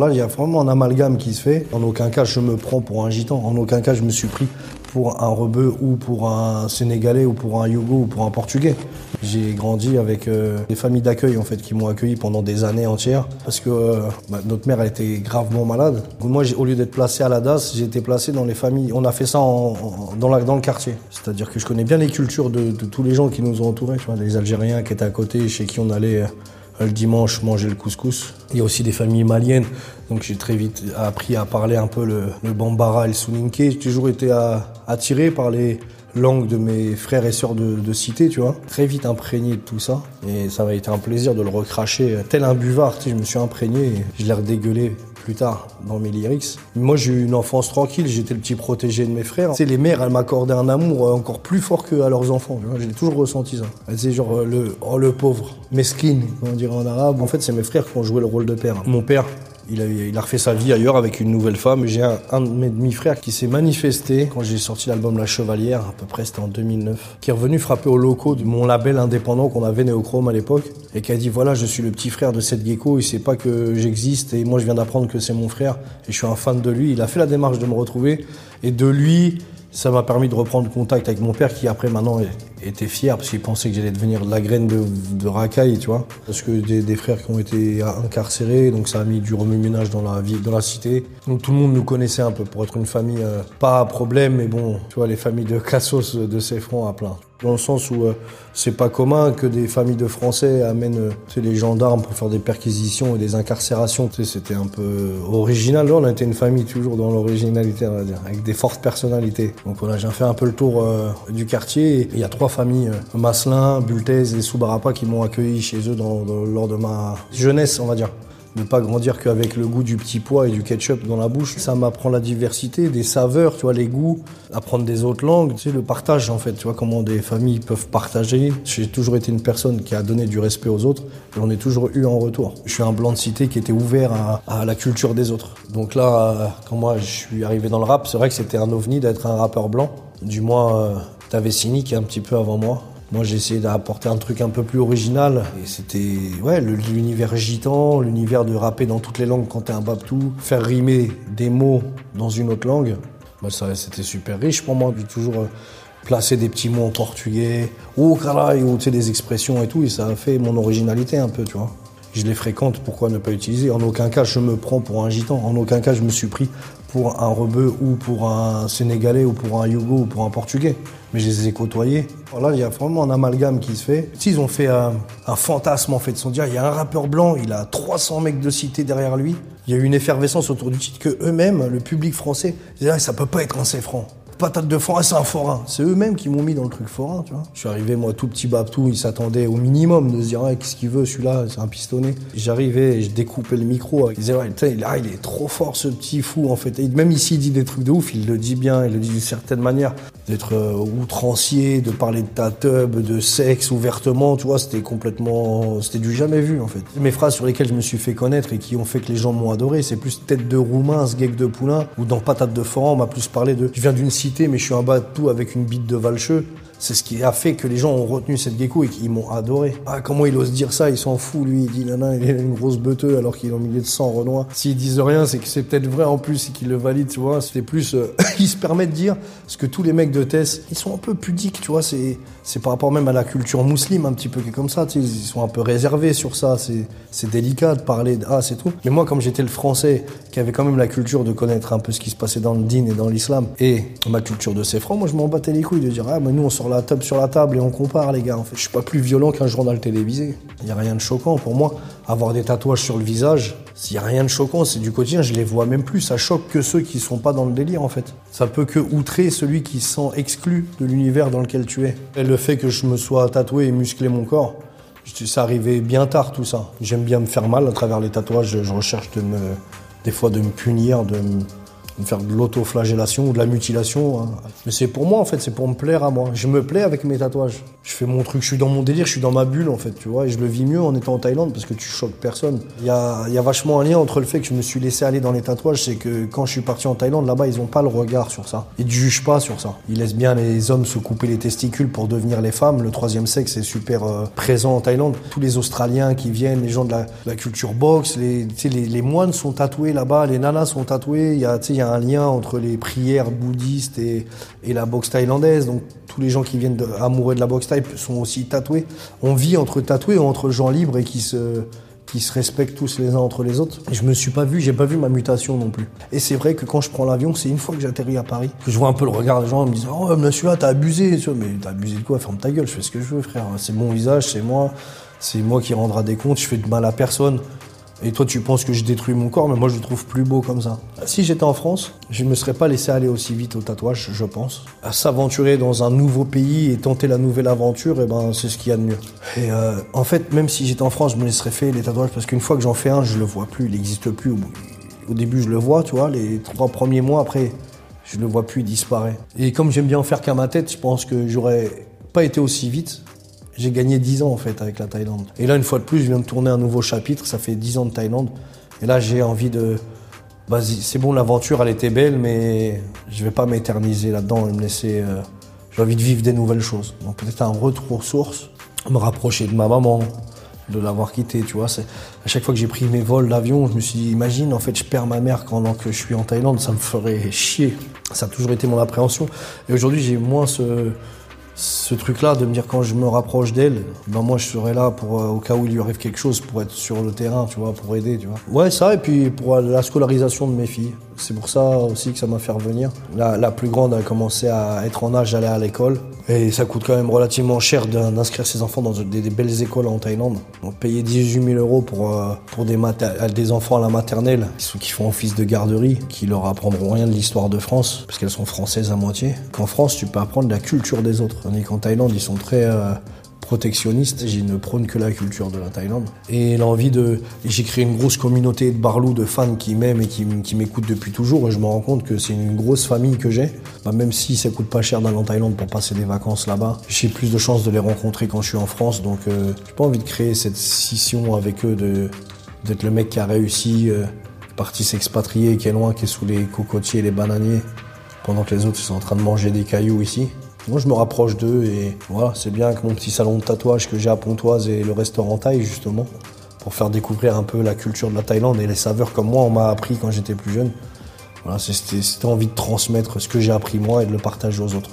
Là, il y a vraiment un amalgame qui se fait. En aucun cas, je me prends pour un gitan. En aucun cas, je me suis pris pour un rebeu ou pour un Sénégalais ou pour un Yougo ou pour un Portugais. J'ai grandi avec euh, des familles d'accueil en fait qui m'ont accueilli pendant des années entières parce que euh, bah, notre mère elle était gravement malade. Moi, au lieu d'être placé à la DAS, j'ai été placé dans les familles. On a fait ça dans, le quartier. C'est-à-dire que je connais bien les cultures de, tous les gens qui nous ont entourés. Les Algériens qui étaient à côté, chez qui on allait euh, le dimanche manger le couscous. Il y a aussi des familles maliennes, donc j'ai très vite appris à parler un peu le, le bambara et le souninké. J'ai toujours été attiré par les langues de mes frères et sœurs de, de, cité, tu vois. Très vite imprégné de tout ça, et ça m'a été un plaisir de le recracher tel un buvard. Tu je me suis imprégné je l'ai redégueulé plus tard dans mes lyrics. Moi, j'ai eu une enfance tranquille, j'étais le petit protégé de mes frères. C'est les mères, elles m'accordaient un amour encore plus fort que à leurs enfants. J'ai toujours ressenti ça. Disaient genre le oh le pauvre, mesquine, on dirait en arabe. En fait, c'est mes frères qui ont joué le rôle de père. Mon père, il a, refait sa vie ailleurs avec une nouvelle femme. J'ai un, de mes demi-frères qui s'est manifesté quand j'ai sorti l'album La Chevalière, à peu près c'était en 2009, qui est revenu frapper au locaux de mon label indépendant qu'on avait Néochrome à l'époque et qui a dit voilà je suis le petit frère de cette gecko, il sait pas que j'existe et moi je viens d'apprendre que c'est mon frère et je suis un fan de lui. Il a fait la démarche de me retrouver et de lui ça m'a permis de reprendre contact avec mon père qui après maintenant était fier parce qu'il pensait que j'allais devenir la graine de, racaille, tu vois. Parce que des, frères qui ont été incarcérés, donc ça a mis du remue-ménage dans la ville, dans la cité. Donc tout le monde nous connaissait un peu pour être une famille euh, pas à problème, mais bon, tu vois, les familles de Cassos de Cefron à plein. Dans le sens où euh, c'est pas commun que des familles de Français amènent euh, les gendarmes pour faire des perquisitions et des incarcérations. C'était un peu original. Là, on a été une famille toujours dans l'originalité, on va dire, avec des fortes personnalités. Donc voilà, j'ai fait un peu le tour euh, du quartier. Il y a trois familles, euh, Masselin, Bultez et Soubarapa, qui m'ont accueilli chez eux dans, lors de ma jeunesse, on va dire ne pas grandir qu'avec le goût du petit pois et du ketchup dans la bouche. Ça m'apprend la diversité, des saveurs, tu vois, les goûts, apprendre des autres langues, tu sais, le partage en fait, tu vois, comment des familles peuvent partager. J'ai toujours été une personne qui a donné du respect aux autres et on est toujours eu en retour. Je suis un blanc de cité qui était ouvert à, à la culture des autres. Donc là, quand moi je suis arrivé dans le rap, c'est vrai que c'était un ovni d'être un rappeur blanc. Du moins, euh, t'avais Sini qui un petit peu avant moi. Moi, j'ai essayé d'apporter un truc un peu plus original. Et c'était, ouais, l'univers gitan, l'univers de rapper dans toutes les langues quand t'es un babtou, faire rimer des mots dans une autre langue. C'était super riche pour moi. J'ai toujours euh, placé des petits mots en portugais, ou caray, ou tu des expressions et tout. Et ça a fait mon originalité un peu, tu vois. Je les fréquente, pourquoi ne pas utiliser? En aucun cas, je me prends pour un gitan. En aucun cas, je me suis pris pour un rebeu ou pour un Sénégalais ou pour un Yougo ou pour un Portugais. Mais je les ai côtoyés. Là, il y a vraiment un amalgame qui se fait. S'ils ont fait un, fantasme, en fait, se sont dit, ah, il y a un rappeur blanc, il a 300 mecs de cité derrière lui. Il y a eu une effervescence autour du titre que eux-mêmes, le public français, disaient, ah, ça peut pas être un franc patate de forain, c'est un forain. C'est eux-mêmes qui m'ont mis dans le truc forain, tu vois. Je suis arrivé, moi, tout petit babtou, ils s'attendaient au minimum de se dire, qu'est-ce qu'il veut, celui-là, c'est un pistonné. J'arrivais et je découpais le micro. Ils disaient, ouais, là, il est trop fort, ce petit fou, en fait. Même ici, il dit des trucs de ouf, il le dit bien, il le dit d'une certaine manière. D'être euh, outrancier, de parler de ta tub, de sexe ouvertement, tu vois, c'était complètement, c'était du jamais vu, en fait. Mes phrases sur lesquelles je me suis fait connaître et qui ont fait que les gens m'ont adoré, c'est plus tête de roumain, ce de poulain, ou dans patate de forain, on m'a plus parlé de, je viens d'une cité mais je suis un bateau avec une bite de valcheux. C'est ce qui a fait que les gens ont retenu cette gecko et qu'ils m'ont adoré. Ah, comment il ose dire ça? Il s'en fout, lui. Il dit, nana, il est une grosse beuteux alors qu'il est au milieu de 100 renois. S'ils disent rien, c'est que c'est peut-être vrai en plus et qu'ils le valident, tu vois. C'est plus, euh, il se permet de dire ce que tous les mecs de Tess, ils sont un peu pudiques, tu vois. C'est, c'est par rapport même à la culture musulmane un petit peu qui est comme ça. Ils sont un peu réservés sur ça. C'est, c'est délicat de parler de, ah, c'est tout. Mais moi, comme j'étais le français, qui avait quand même la culture de connaître un peu ce qui se passait dans le din et dans l'islam, et ma culture de ces francs, moi, je m'en battais les couilles de dire, ah, mais nous, on sort la table sur la table et on compare, les gars. En fait, je suis pas plus violent qu'un journal télévisé. Il y a rien de choquant pour moi. Avoir des tatouages sur le visage, s'il y a rien de choquant, c'est du quotidien. Je les vois même plus. Ça choque que ceux qui sont pas dans le délire, en fait. Ça peut que outrer celui qui se sent exclu de l'univers dans lequel tu es. Et le fait que je me sois tatoué et musclé mon corps, ça arrivait bien tard tout ça. J'aime bien me faire mal à travers les tatouages. Je recherche des fois de me punir, de me me faire de l'autoflagellation ou de la mutilation. hein. Mais c'est pour moi en fait, c'est pour me plaire à moi. Je me plais avec mes tatouages. Je fais mon truc, je suis dans mon délire, je suis dans ma bulle en fait, tu vois. Et je le vis mieux en étant en Thaïlande parce que tu choques personne. Il y a, y a vachement un lien entre le fait que je me suis laissé aller dans les tatouages, c'est que quand je suis parti en Thaïlande, là-bas, ils ont pas le regard sur ça. Ils ne jugent pas sur ça. Ils laissent bien les hommes se couper les testicules pour devenir les femmes. Le troisième sexe est super euh, présent en Thaïlande. Tous les Australiens qui viennent, les gens de la, de culture boxe, les, les, moines sont tatoués là-bas, les nanas sont tatouées. Il y un lien entre les prières bouddhistes et, la boxe thaïlandaise. Donc tous les gens qui viennent de, amoureux de la boxe thaï sont aussi tatoués. On vit entre tatoués, entre gens libres et qui se respectent tous les uns entre les autres. Je me suis pas vu, j'ai pas vu ma mutation non plus. Et c'est vrai que quand je prends l'avion, c'est une fois que j'atterris à Paris, que je vois un peu le regard des gens, ils me disent Oh, monsieur, là, t'as abusé. Mais t'as abusé de quoi? Ferme ta gueule, je fais ce que je veux, frère. C'est mon visage, c'est moi. C'est moi qui rendra des comptes, je fais de mal à personne. Et toi, tu penses que je détruis mon corps, mais moi, je le trouve plus beau comme ça. Si j'étais en France, je ne me serais pas laissé aller aussi vite au tatouage, je pense. À s'aventurer dans un nouveau pays et tenter la nouvelle aventure, eh ben, c'est ce qu'il y a de mieux. Et euh, en fait, même si j'étais en France, je me laisserais faire les tatouages parce qu'une fois que j'en fais un, je le vois plus, il n'existe plus. Au, au début, je le vois, tu vois, les trois premiers mois après, je le vois plus, il disparaît. Et comme j'aime bien en faire qu'à ma tête, je pense que j'aurais pas été aussi vite. J'ai gagné 10 ans en fait avec la Thaïlande. Et là, une fois de plus, je viens de tourner un nouveau chapitre. Ça fait 10 ans de Thaïlande. Et là, j'ai envie de. Vas-y, c'est bon, l'aventure, elle était belle, mais je vais pas m'éterniser là-dedans et me laisser. euh, J'ai envie de vivre des nouvelles choses. Donc peut-être un retour aux sources, me rapprocher de ma maman, de l'avoir quittée, tu vois. À chaque fois que j'ai pris mes vols d'avion, je me suis dit, imagine, en fait, je perds ma mère pendant que je suis en Thaïlande, ça me ferait chier. Ça a toujours été mon appréhension. Et aujourd'hui, j'ai moins ce ce truc-là de me dire quand je me rapproche d'elle, ben moi je serai là pour euh, au cas où il lui arrive quelque chose pour être sur le terrain, tu vois, pour aider, tu vois. Ouais, ça et puis pour euh, la scolarisation de mes filles. C'est pour ça aussi que ça m'a fait revenir. La, plus grande a commencé à être en âge d'aller à l'école et ça coûte quand même relativement cher d'in- d'inscrire ses enfants dans des, belles écoles en Thaïlande. Donc payer 18 000 euros pour euh, des enfants à la maternelle qui, qui font office de garderie, qui leur apprendront rien de l'histoire de France parce qu'elles sont françaises à moitié. Qu'en France, tu peux apprendre la culture des autres. Tandis qu'en Thaïlande, ils sont très euh, protectionnistes. Ils ne prônent que la culture de la Thaïlande. Et l'envie de... J'ai créé une grosse communauté de Barlou, de fans qui m'aiment et qui, m'écoutent depuis toujours. Et je me rends compte que c'est une grosse famille que j'ai. Bah, même si ça coûte pas cher d'aller en Thaïlande pour passer des vacances là-bas, j'ai plus de chances de les rencontrer quand je suis en France. Donc euh, j'ai pas envie de créer cette scission avec eux, d'être le mec qui a réussi, euh, parti s'expatrier, qui est loin, qui est sous les cocotiers et les bananiers, pendant que les autres sont en train de manger des cailloux ici. Moi, je me rapproche d'eux et voilà, c'est bien que mon petit salon de tatouage que j'ai à Pontoise et le restaurant Thaï, justement, pour faire découvrir un peu la culture de la Thaïlande et les saveurs comme moi, on m'a appris quand j'étais plus jeune. Voilà, c'était envie de transmettre ce que j'ai appris moi et de le partager aux autres.